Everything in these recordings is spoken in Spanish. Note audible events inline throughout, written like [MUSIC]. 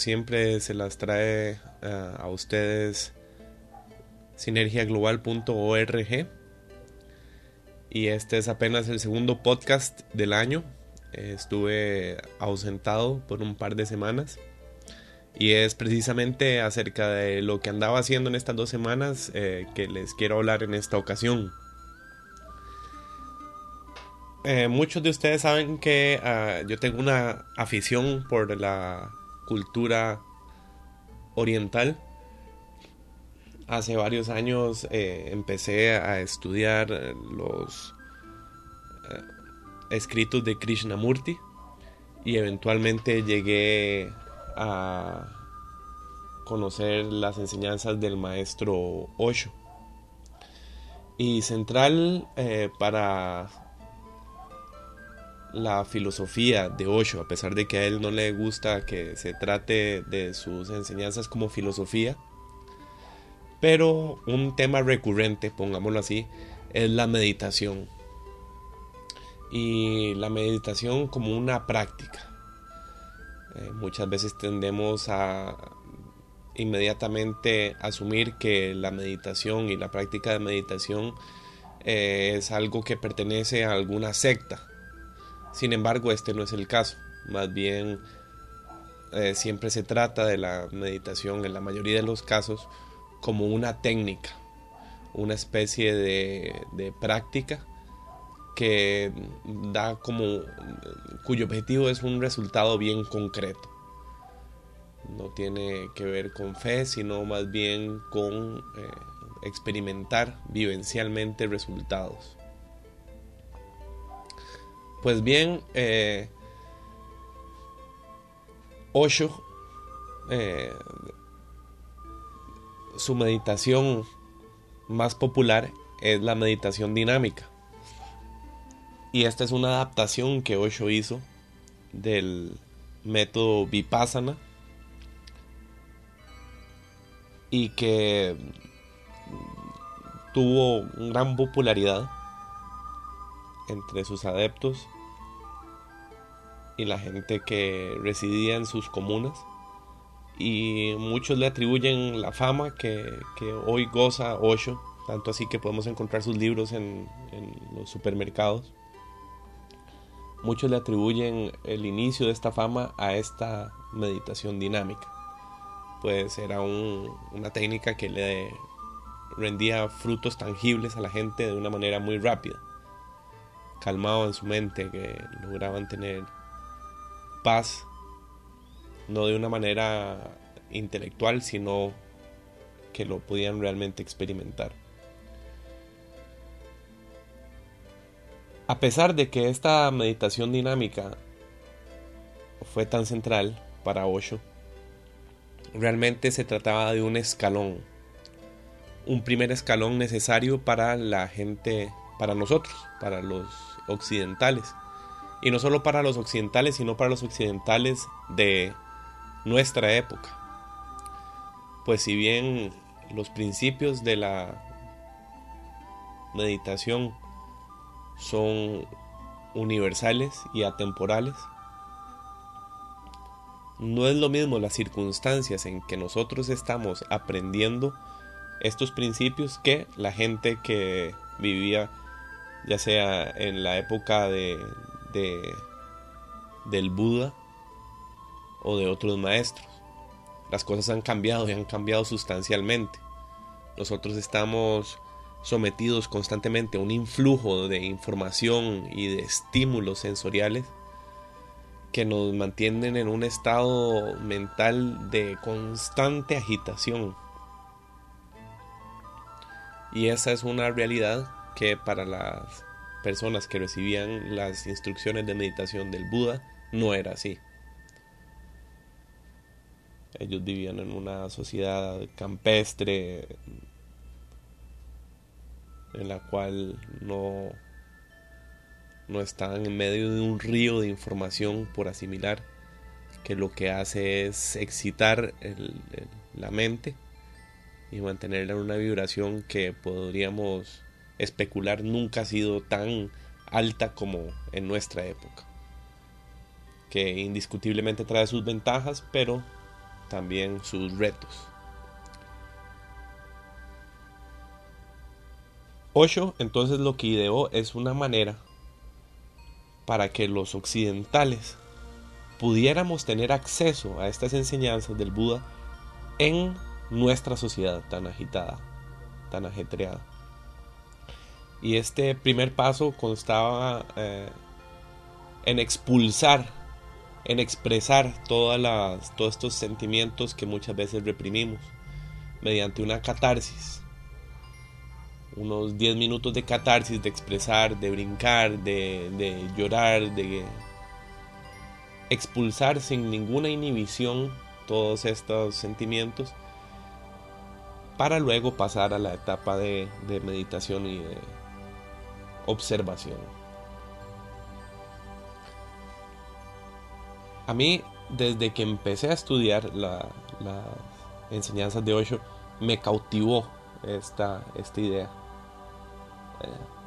siempre se las trae eh, a ustedes sinergiaglobal.org y este es apenas el segundo podcast del año. Estuve ausentado por un par de semanas y es precisamente acerca de lo que andaba haciendo en estas dos semanas eh, que les quiero hablar en esta ocasión. Eh, muchos de ustedes saben que ah, yo tengo una afición por la cultura oriental. Hace varios años eh, empecé a estudiar los eh, escritos de Krishnamurti y eventualmente llegué a conocer las enseñanzas del maestro Osho. Y central eh, para la filosofía de Osho, a pesar de que a él no le gusta que se trate de sus enseñanzas como filosofía, pero un tema recurrente, pongámoslo así, es la meditación. Y la meditación como una práctica. Eh, muchas veces tendemos a inmediatamente asumir que la meditación y la práctica de meditación eh, es algo que pertenece a alguna secta. Sin embargo, este no es el caso. Más bien, eh, siempre se trata de la meditación, en la mayoría de los casos, como una técnica, una especie de, práctica que da como cuyo objetivo es un resultado bien concreto. No tiene que ver con fe, sino más bien con eh, experimentar vivencialmente resultados. Pues bien, eh, Osho, eh, su meditación más popular es la meditación dinámica. Y esta es una adaptación que Osho hizo del método Vipassana y que tuvo gran popularidad entre sus adeptos y la gente que residía en sus comunas. Y muchos le atribuyen la fama que, que hoy goza Osho, tanto así que podemos encontrar sus libros en, los supermercados. Muchos le atribuyen el inicio de esta fama a esta meditación dinámica, pues era un, una técnica que le rendía frutos tangibles a la gente de una manera muy rápida, calmado en su mente, que lograban tener paz, no de una manera intelectual, sino que lo podían realmente experimentar. A pesar de que esta meditación dinámica fue tan central para Osho, realmente se trataba de un escalón, un primer escalón necesario para la gente, para nosotros, para los occidentales. Y no solo para los occidentales, sino para los occidentales de nuestra época. Pues si bien los principios de la meditación son universales y atemporales, no es lo mismo las circunstancias en que nosotros estamos aprendiendo estos principios que la gente que vivía ya sea en la época de, de del Buda o de otros maestros. Las cosas han cambiado y han cambiado sustancialmente. Nosotros estamos sometidos constantemente a un influjo de información y de estímulos sensoriales que nos mantienen en un estado mental de constante agitación. Y esa es una realidad que para las personas que recibían las instrucciones de meditación del Buda no era así. Ellos vivían en una sociedad campestre en la cual no, no están en medio de un río de información por asimilar que lo que hace es excitar la mente y mantenerla en una vibración que podríamos especular nunca ha sido tan alta como en nuestra época. Que indiscutiblemente trae sus ventajas, pero también sus retos. Osho entonces lo que ideó es una manera para que los occidentales pudiéramos tener acceso a estas enseñanzas del Buda en nuestra sociedad tan agitada, tan ajetreada. Y este primer paso constaba eh, en expulsar, en expresar todas las, todos estos sentimientos que muchas veces reprimimos mediante una catarsis. Unos 10 minutos de catarsis, de expresar, de brincar, de, llorar, de expulsar sin ninguna inhibición todos estos sentimientos para luego pasar a la etapa de, de meditación y de observación. A mí, desde que empecé a estudiar las enseñanzas de Osho, me cautivó esta, esta idea. Eh,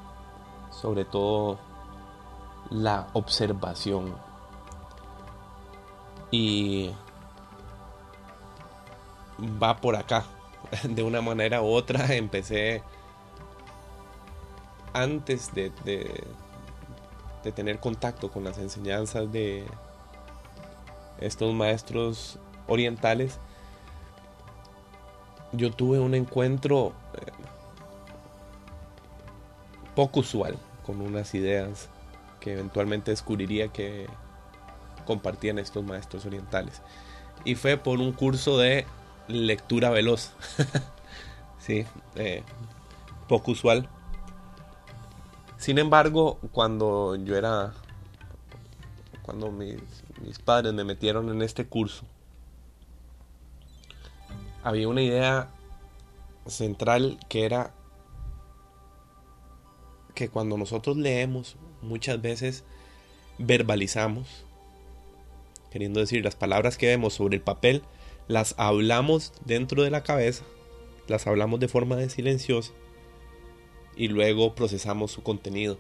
sobre todo la observación. Y va por acá. [LAUGHS] De una manera u otra empecé antes de, tener contacto con las enseñanzas de estos maestros orientales, yo tuve un encuentro eh, poco usual con unas ideas que eventualmente descubriría que compartían estos maestros orientales. Y fue por un curso de lectura veloz. [LAUGHS] sí, eh, poco usual. Sin embargo, cuando yo era, cuando mis, padres me metieron en este curso, había una idea central que era que cuando nosotros leemos muchas veces verbalizamos, queriendo decir las palabras que vemos sobre el papel, las hablamos dentro de la cabeza, las hablamos de forma silenciosa y luego procesamos su contenido.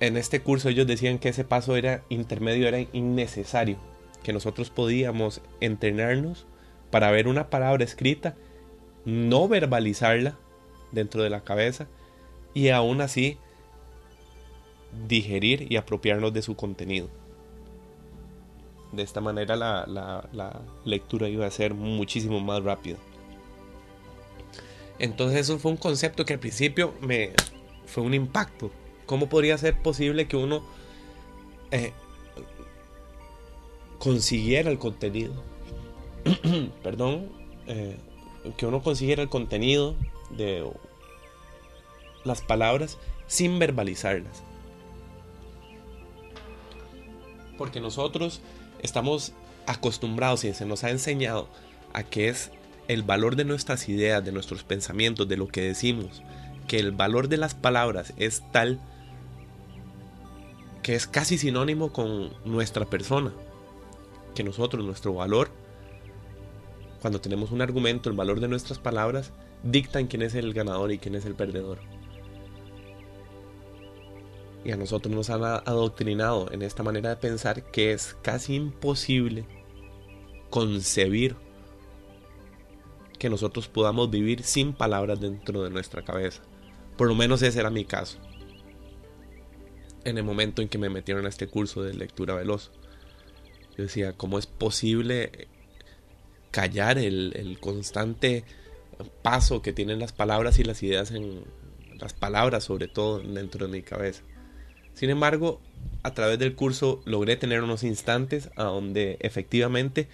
En este curso ellos decían que ese paso era intermedio, era innecesario, que nosotros podíamos entrenarnos para ver una palabra escrita, no verbalizarla dentro de la cabeza y aún así digerir y apropiarnos de su contenido. De esta manera la, la lectura iba a ser muchísimo más rápida. Entonces eso fue un concepto que al principio me fue un impacto. ¿Cómo podría ser posible que uno eh, consiguiera el contenido? [CLEARS THROAT] Perdón, eh, que uno consiguiera el contenido de las palabras sin verbalizarlas. Porque nosotros estamos acostumbrados y se nos ha enseñado a que es el valor de nuestras ideas, de nuestros pensamientos, de lo que decimos, que el valor de las palabras es tal que es casi sinónimo con nuestra persona, que nosotros, nuestro valor, cuando tenemos un argumento, el valor de nuestras palabras, dictan quién es el ganador y quién es el perdedor. Y a nosotros nos han adoctrinado en esta manera de pensar que es casi imposible concebir que nosotros podamos vivir sin palabras dentro de nuestra cabeza. Por lo menos ese era mi caso. En el momento en que me metieron a este curso de lectura veloz. Yo decía, ¿cómo es posible callar el, constante paso que tienen las palabras y las ideas en las palabras sobre todo dentro de mi cabeza? Sin embargo, a través del curso logré tener unos instantes a donde efectivamente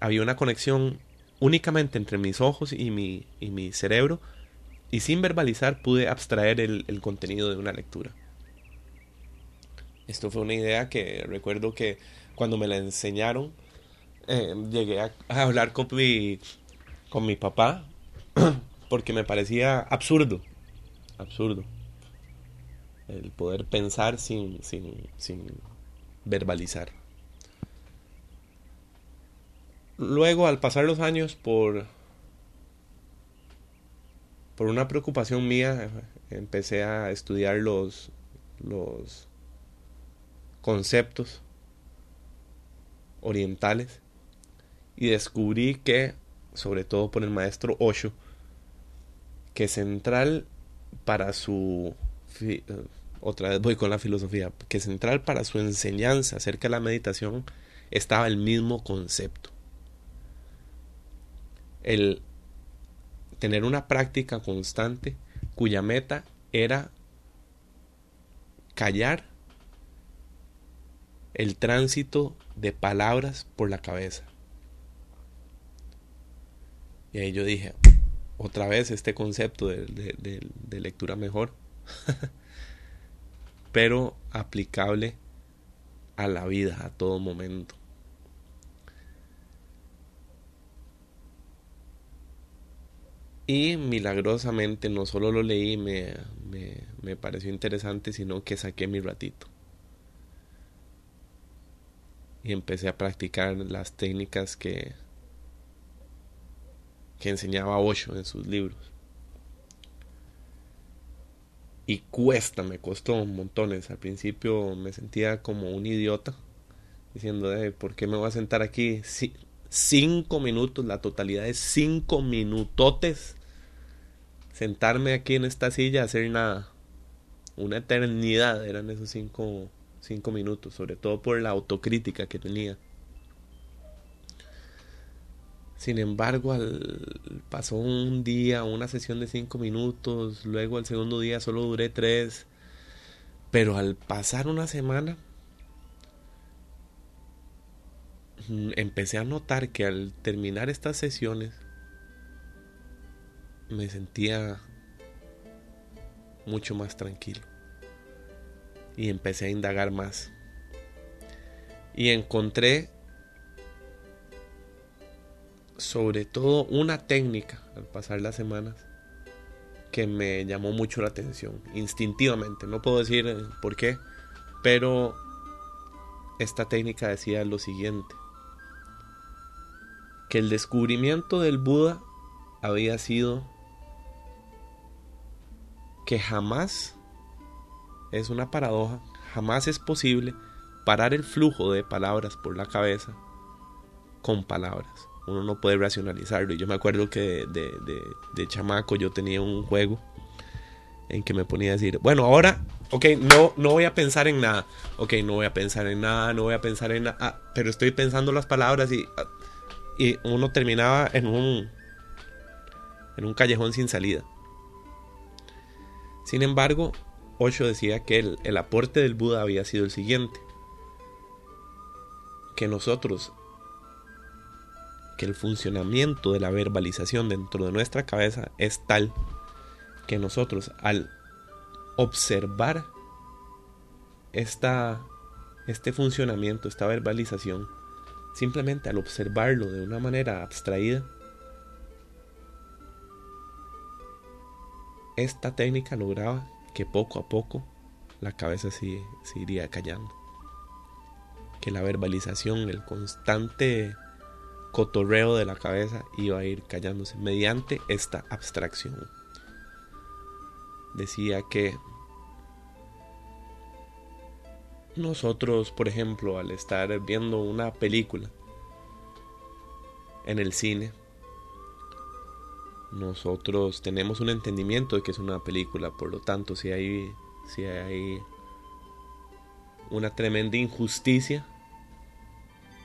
había una conexión únicamente entre mis ojos y mi, y mi cerebro y sin verbalizar pude abstraer el, contenido de una lectura. Esto fue una idea que recuerdo que cuando me la enseñaron eh, llegué a, hablar con mi, con mi papá [CLEARS THROAT] porque me parecía absurdo, absurdo el poder pensar sin, sin, sin verbalizar. Luego, al pasar los años, por por una preocupación mía, empecé a estudiar los, los conceptos orientales y descubrí que, sobre todo por el maestro Osho, que central para su otra vez voy con la filosofía, que central para su enseñanza acerca de la meditación estaba el mismo concepto. El tener una práctica constante cuya meta era callar el tránsito de palabras por la cabeza. Y ahí yo dije, otra vez este concepto de, de lectura mejor. [LAUGHS] pero aplicable a la vida, a todo momento. Y milagrosamente no solo lo leí, me, me, me, pareció interesante, sino que saqué mi ratito. Y empecé a practicar las técnicas que, que enseñaba Osho en sus libros y cuesta, me costó montones. Al principio me sentía como un idiota, diciendo, ¿por qué me voy a sentar aquí cinco minutos, la totalidad de cinco minutotes? Sentarme aquí en esta silla, hacer nada. Una eternidad eran esos cinco, cinco minutos, sobre todo por la autocrítica que tenía. Sin embargo, al, pasó un día, una sesión de cinco minutos, luego el segundo día solo duré tres, pero al pasar una semana mm, empecé a notar que al terminar estas sesiones me sentía mucho más tranquilo. Y empecé a indagar más. Y encontré sobre todo una técnica al pasar las semanas que me llamó mucho la atención, instintivamente, no puedo decir eh, por qué, pero esta técnica decía lo siguiente, que el descubrimiento del Buda había sido que jamás, es una paradoja, jamás es posible parar el flujo de palabras por la cabeza con palabras uno no puede racionalizarlo. Y yo me acuerdo que de, chamaco yo tenía un juego en que me ponía a decir, bueno, ahora, ok, no, no voy a pensar en nada, ok, no voy a pensar en nada, no voy a pensar en nada, ah, pero estoy pensando las palabras y, ah, y uno terminaba en un, en un callejón sin salida. Sin embargo, Osho decía que el, el aporte del Buda había sido el siguiente, que nosotros que el funcionamiento de la verbalización dentro de nuestra cabeza es tal que nosotros al observar esta, este funcionamiento, esta verbalización, simplemente al observarlo de una manera abstraída, esta técnica lograba que poco a poco la cabeza se, se iría callando. Que la verbalización, el constante cotorreo de la cabeza iba a ir callándose mediante esta abstracción. Decía que nosotros, por ejemplo, al estar viendo una película en el cine, nosotros tenemos un entendimiento de que es una película, por lo tanto, si hay, si hay una tremenda injusticia,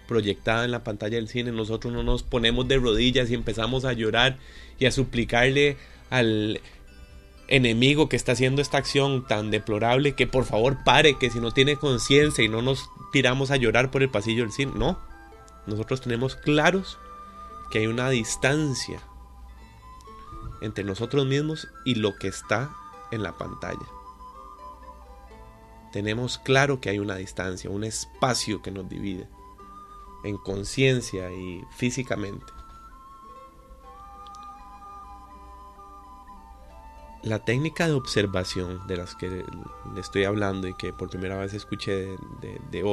proyectada en la pantalla del cine, nosotros no nos ponemos de rodillas y empezamos a llorar y a suplicarle al enemigo que está haciendo esta acción tan deplorable que por favor pare, que si no tiene conciencia y no nos tiramos a llorar por el pasillo del cine. No, nosotros tenemos claros que hay una distancia entre nosotros mismos y lo que está en la pantalla. Tenemos claro que hay una distancia, un espacio que nos divide en conciencia y físicamente. La técnica de observación de las que le estoy hablando y que por primera vez escuché de, de,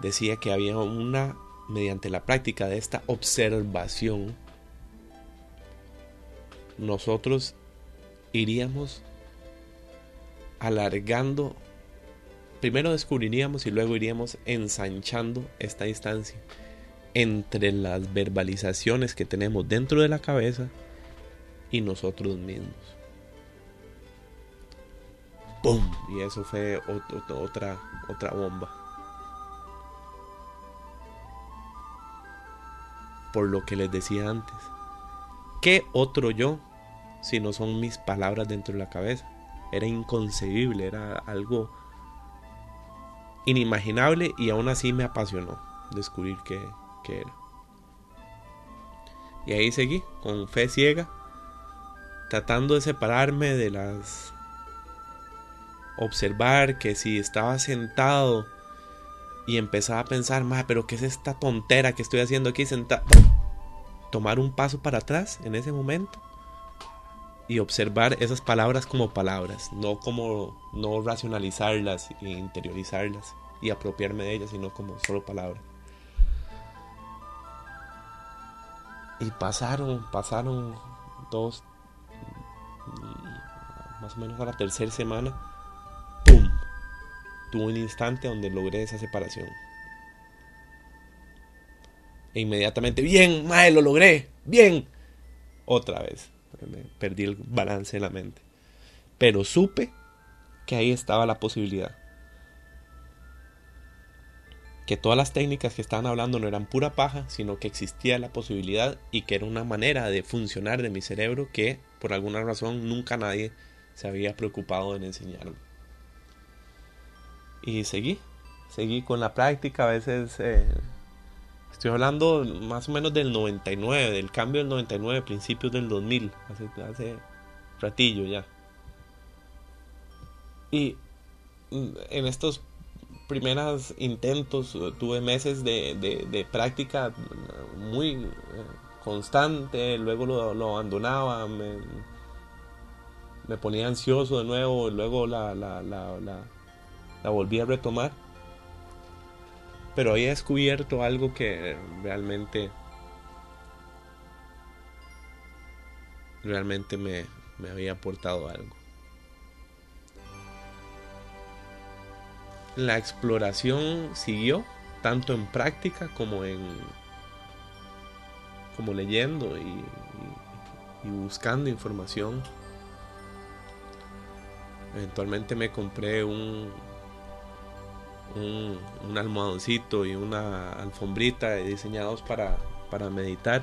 decía que había una, mediante la práctica de esta observación, nosotros iríamos alargando, primero descubriríamos y luego iríamos ensanchando esta distancia entre las verbalizaciones que tenemos dentro de la cabeza y nosotros mismos. ¡Pum! Y eso fue otra, otra bomba. Por lo que les decía antes. ¿Qué otro yo si no son mis palabras dentro de la cabeza? Era inconcebible, era algo inimaginable y aún así me apasionó descubrir qué, qué era. Y ahí seguí, con fe ciega, tratando de separarme de las observar que si estaba sentado y empezaba a pensar, más pero ¿qué es esta tontera que estoy haciendo aquí sentado? Tomar un paso para atrás en ese momento y observar esas palabras como palabras, no como no racionalizarlas e interiorizarlas y apropiarme de ellas, sino como solo palabras. Y pasaron, pasaron dos, más o menos a la tercera semana tuve un instante donde logré esa separación. E inmediatamente, bien, mae, lo logré, bien. Otra vez, perdí el balance en la mente. Pero supe que ahí estaba la posibilidad. Que todas las técnicas que estaban hablando no eran pura paja, sino que existía la posibilidad y que era una manera de funcionar de mi cerebro que por alguna razón nunca nadie se había preocupado en enseñarme. Y seguí, seguí con la práctica, a veces eh, estoy hablando más o menos del 99, del cambio del 99, principios del 2000, hace, hace ratillo ya. Y mm, en estos primeros intentos tuve meses de, práctica muy eh, constante, luego lo, abandonaba, me, ponía ansioso de nuevo, luego la, la, la, la la volví a retomar. Pero he descubierto algo que realmente realmente me, me había aportado algo. La exploración siguió tanto en práctica como en como leyendo y, y buscando información. Eventualmente me compré un, un, almohadoncito y una alfombrita diseñados para, para meditar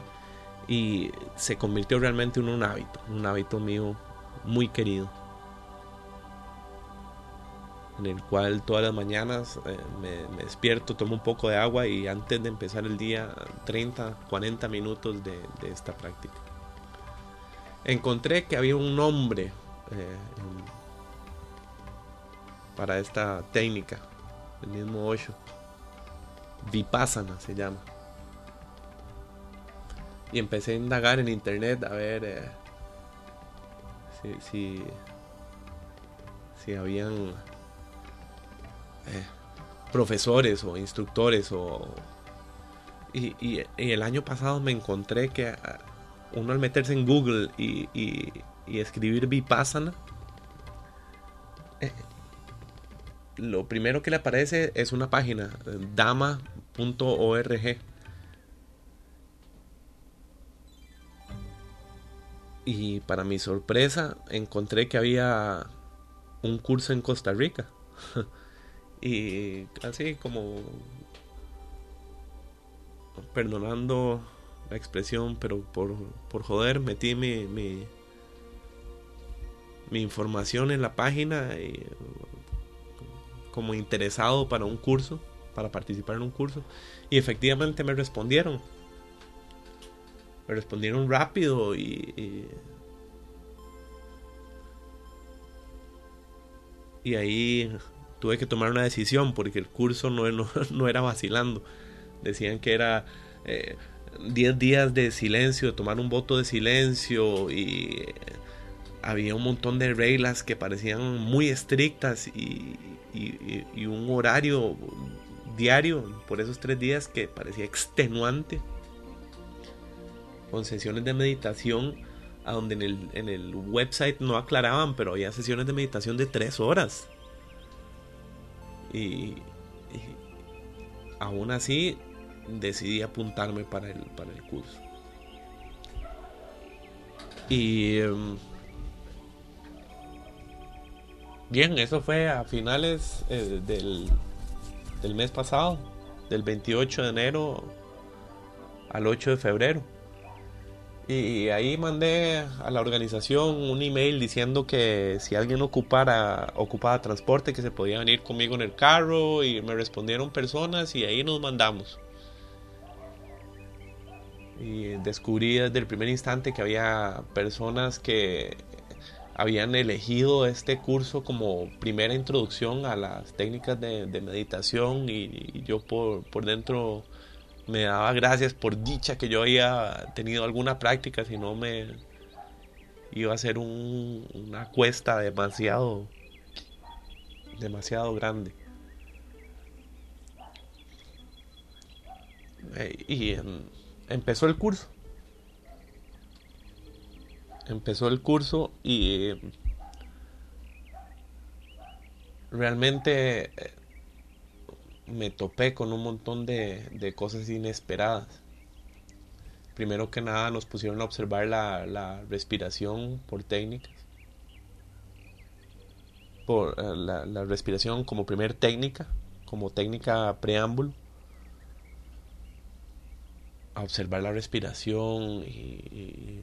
y se convirtió realmente en un hábito, un hábito mío muy querido, en el cual todas las mañanas eh, me, despierto, tomo un poco de agua y antes de empezar el día 30, 40 minutos de, esta práctica. Encontré que había un nombre eh, para esta técnica el mismo 8. Vipassana se llama. Y empecé a indagar en internet a ver eh, si, si, si, habían eh, profesores o instructores o... Y, y, el año pasado me encontré que ah, uno al meterse en Google y, y escribir Vipassana, lo primero que le aparece es una página, dama.org. Y para mi sorpresa encontré que había un curso en Costa Rica. [LAUGHS] y así como perdonando la expresión, pero por, por joder metí mi, mi, mi información en la página y como interesado para un curso, para participar en un curso. Y efectivamente me respondieron. Me respondieron rápido y, y, ahí tuve que tomar una decisión porque el curso no, no, [LAUGHS] era vacilando. Decían que era 10 eh, días de silencio, tomar un voto de silencio y había un montón de reglas que parecían muy estrictas y, y, un horario diario por esos tres días que parecía extenuante con sesiones de meditación a donde en el, en el website no aclaraban, pero había sesiones de meditación de tres horas. Y, aún así decidí apuntarme para el, para el curso. Y em, bien, eso fue a finales eh, del, del mes pasado, del 28 de enero al 8 de febrero. Y ahí mandé a la organización un email diciendo que si alguien ocupara, ocupaba transporte, que se podía venir conmigo en el carro. Y me respondieron personas y ahí nos mandamos. Y descubrí desde el primer instante que había personas que habían elegido este curso como primera introducción a las técnicas de, meditación y, yo por, dentro me daba gracias por dicha que yo había tenido alguna práctica, si no me iba a ser una cuesta demasiado, demasiado grande. Eh, y empezó el curso. Empezó el curso y eh, realmente eh, me topé con un montón de, cosas inesperadas. Primero que nada nos pusieron a observar la, respiración por técnicas. Por eh, la respiración como primer técnica, como técnica preámbulo a observar la respiración y,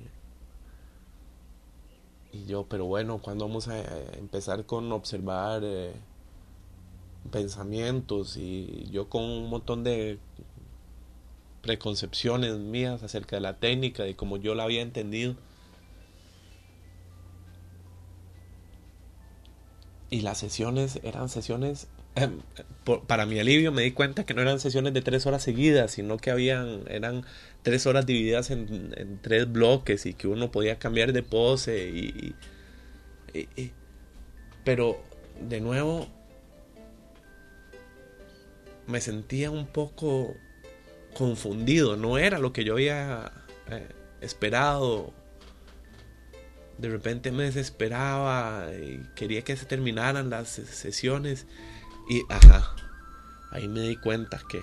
yo, pero bueno, cuando vamos a empezar con observar eh, pensamientos y yo con un montón de preconcepciones mías acerca de la técnica y como yo la había entendido. Y las sesiones eran sesiones Em, para mi alivio me di cuenta que no eran sesiones de tres horas seguidas, sino que habían, eran tres horas divididas en, tres bloques y que uno podía cambiar de pose y, pero de nuevo me sentía un poco confundido, no era lo que yo había eh, esperado. De repente me desesperaba y quería que se terminaran las sesiones y, ajá, ahí me di cuenta que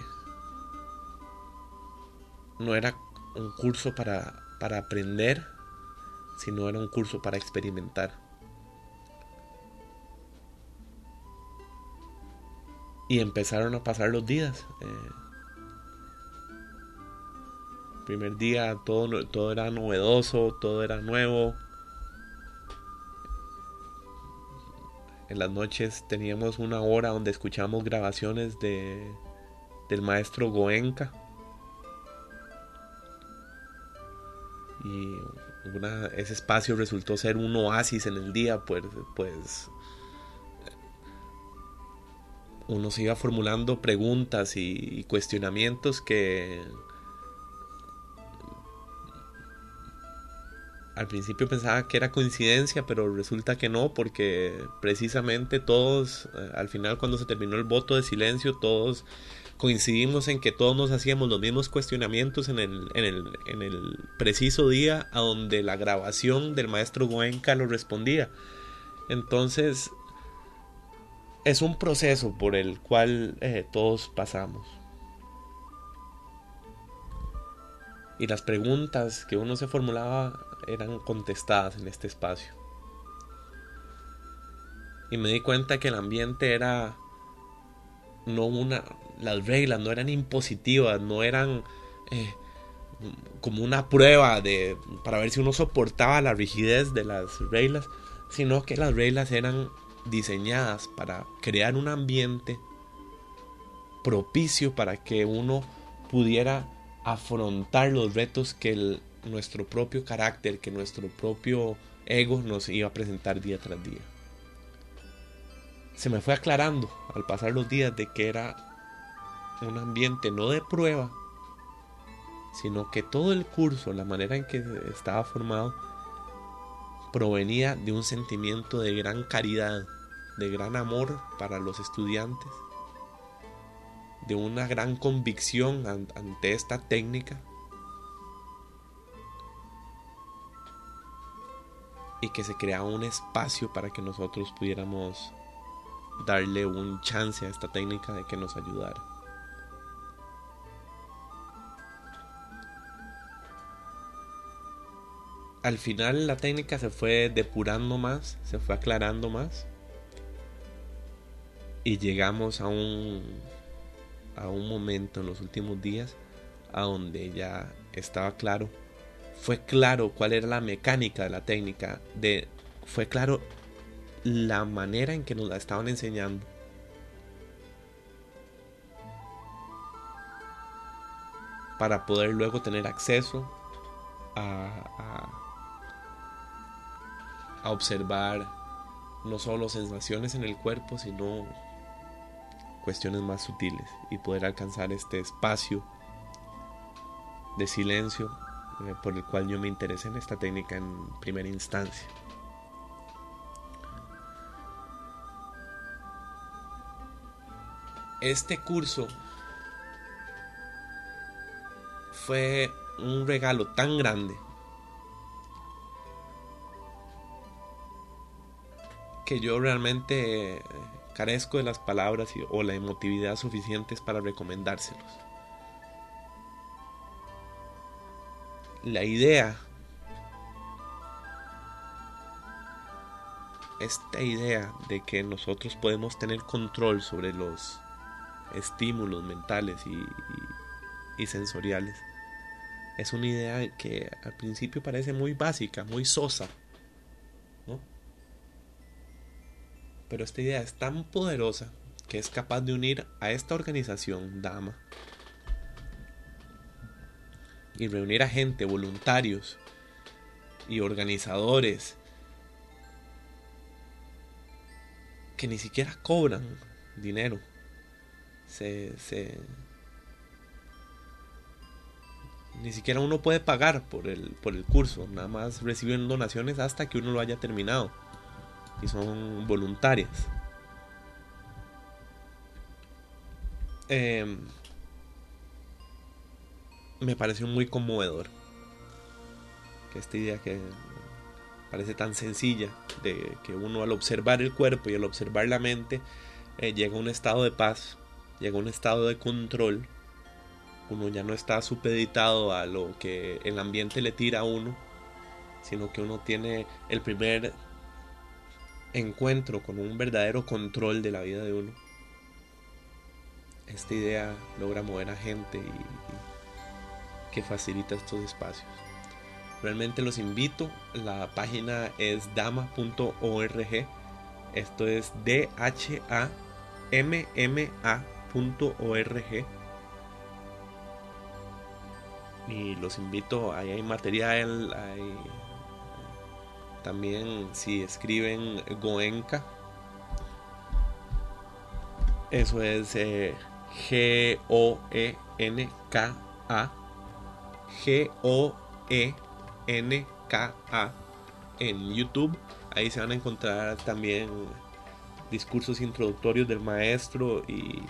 no era un curso para, para aprender, sino era un curso para experimentar. Y empezaron a pasar los días. Eh, primer día todo, todo era novedoso, todo era nuevo. En las noches teníamos una hora donde escuchamos grabaciones de, del maestro Goenka. Y ese espacio resultó ser un oasis en el día, pues, pues uno se iba formulando preguntas y cuestionamientos que al principio pensaba que era coincidencia, pero resulta que no, porque precisamente todos, eh, al final cuando se terminó el voto de silencio, todos coincidimos en que todos nos hacíamos los mismos cuestionamientos en el, en el, en el preciso día a donde la grabación del maestro Goenka lo respondía. Entonces, es un proceso por el cual eh, todos pasamos. Y las preguntas que uno se formulaba eran contestadas en este espacio. Y me di cuenta que el ambiente era no una las reglas no eran impositivas, no eran eh, como una prueba de para ver si uno soportaba la rigidez de las reglas, sino que las reglas eran diseñadas para crear un ambiente propicio para que uno pudiera afrontar los retos que nuestro propio carácter, que nuestro propio ego nos iba a presentar día tras día. Se me fue aclarando al pasar los días de que era un ambiente no de prueba, sino que todo el curso, la manera en que estaba formado, provenía de un sentimiento de gran caridad, de gran amor para los estudiantes, de una gran convicción ante esta técnica y que se crea un espacio para que nosotros pudiéramos darle un chance a esta técnica de que nos ayudara. Al final la técnica se fue depurando más, se fue aclarando más y llegamos a un a un momento en los últimos días a donde ya estaba claro fue claro cuál era la mecánica de la técnica de fue claro la manera en que nos la estaban enseñando. Para poder luego tener acceso a, a, observar no solo sensaciones en el cuerpo, sino cuestiones más sutiles y poder alcanzar este espacio de silencio eh, por el cual yo me interesé en esta técnica en primera instancia. Este curso fue un regalo tan grande que yo realmente eh, carezco de las palabras o la emotividad suficientes para recomendárselos. La idea, esta idea de que nosotros podemos tener control sobre los estímulos mentales y, sensoriales, es una idea que al principio parece muy básica, muy sosa, Pero esta idea es tan poderosa que es capaz de unir a esta organización Dama y reunir a gente, voluntarios y organizadores que ni siquiera cobran dinero. Se, se, ni siquiera uno puede pagar por el, por el curso, nada más reciben donaciones hasta que uno lo haya terminado y son voluntarias. Eh, me pareció muy conmovedor que esta idea que parece tan sencilla de que uno al observar el cuerpo y al observar la mente eh, llega a un estado de paz, llega a un estado de control. Uno ya no está supeditado a lo que el ambiente le tira a uno, sino que uno tiene el primer encuentro con un verdadero control de la vida de uno. Esta idea logra mover a gente y, que facilita estos espacios. Realmente los invito, la página es dama.org, esto es d h a m m a.org y los invito, ahí hay material, hay también si escriben Goenka, eso es eh, G-O-E-N-K-A. G-O-E-N-K-A en YouTube. Ahí se van a encontrar también discursos introductorios del maestro y,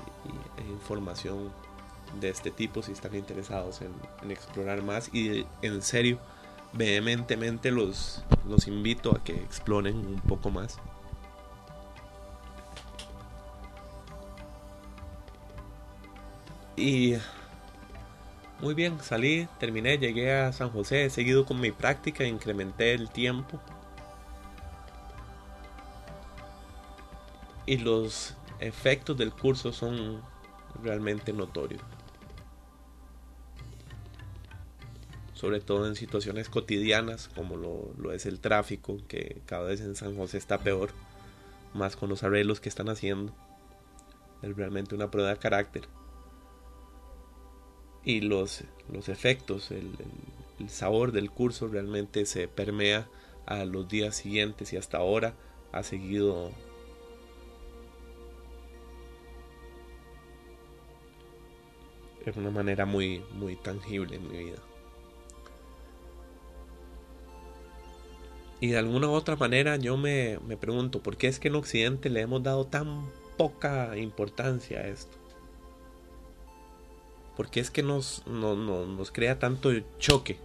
e información de este tipo si están interesados en, en explorar más. Y en serio, vehementemente los, los invito a que exploren un poco más. Y muy bien, salí, terminé, llegué a San José, he seguido con mi práctica, incrementé el tiempo. Y los efectos del curso son realmente notorios. Sobre todo en situaciones cotidianas como lo, es el tráfico, que cada vez en San José está peor, más con los arreglos que están haciendo. Es realmente una prueba de carácter. Y los, los efectos, el, el sabor del curso realmente se permea a los días siguientes y hasta ahora ha seguido de una manera muy, muy tangible en mi vida. Y de alguna u otra manera yo me, pregunto, ¿por qué es que en Occidente le hemos dado tan poca importancia a esto? ¿Por qué es que nos, nos crea tanto choque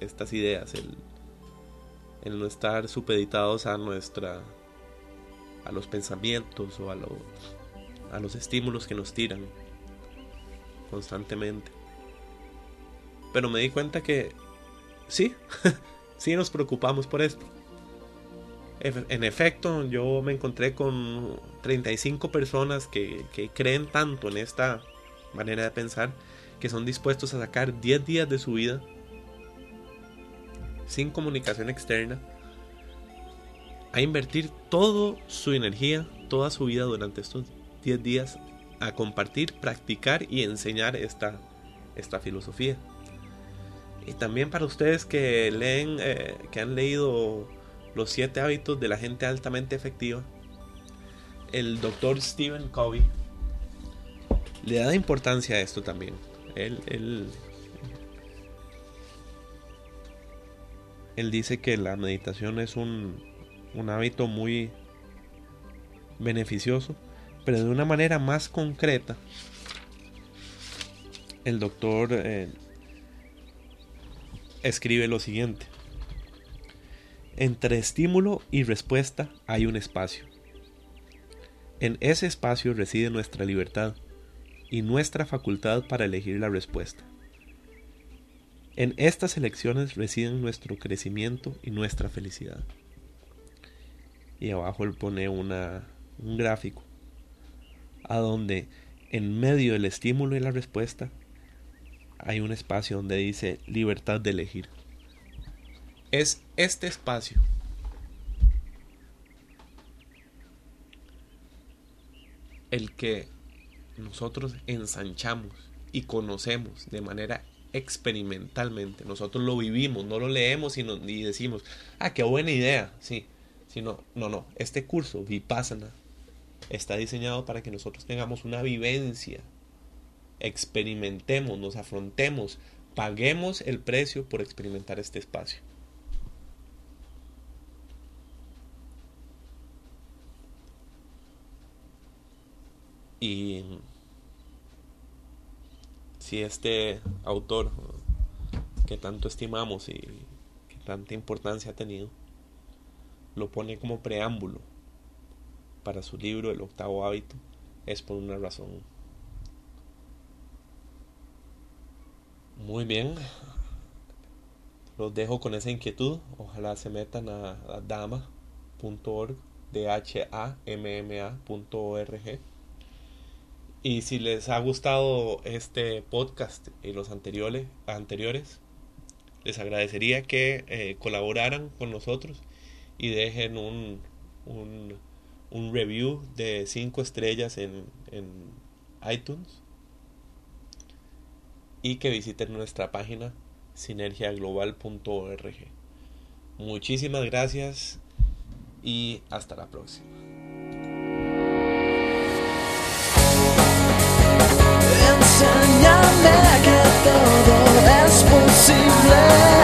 estas ideas? El, el no estar supeditados a nuestra a los pensamientos o a los a los estímulos que nos tiran constantemente. Pero me di cuenta que sí, [LAUGHS] sí nos preocupamos por esto. En efecto, yo me encontré con 35 personas que, creen tanto en esta manera de pensar que son dispuestos a sacar 10 días de su vida sin comunicación externa a invertir toda su energía, toda su vida durante estos 10 días a compartir, practicar y enseñar esta, esta filosofía. Y también para ustedes que leen, eh, que han leído los 7 hábitos de la gente altamente efectiva, el doctor Stephen Covey le da importancia a esto también. Él, él, él dice que la meditación es un, un hábito muy beneficioso, pero de una manera más concreta. El doctor eh, escribe lo siguiente. Entre estímulo y respuesta hay un espacio. En ese espacio reside nuestra libertad y nuestra facultad para elegir la respuesta. En estas elecciones residen nuestro crecimiento y nuestra felicidad y abajo él pone un gráfico a donde en medio del estímulo y la respuesta hay un espacio donde dice libertad de elegir. Es este espacio el que nosotros ensanchamos y conocemos de manera experimentalmente. Nosotros lo vivimos, no lo leemos y, y decimos, ah, qué buena idea, sí sino, no, no, este curso Vipassana está diseñado para que nosotros tengamos una vivencia, experimentemos, nos afrontemos, paguemos el precio por experimentar este espacio. Y si este autor que tanto estimamos y que tanta importancia ha tenido, lo pone como preámbulo para su libro El octavo hábito, es por una razón. Muy bien, los dejo con esa inquietud. Ojalá se metan a, dama.org, d h a m m a.org. Y si les ha gustado este podcast y los anteriores, anteriores les agradecería que eh, colaboraran con nosotros y dejen un, un, review de 5 estrellas en, en iTunes y que visiten nuestra página sinergiaglobal.org. Muchísimas gracias y hasta la próxima. ya que todo es posible.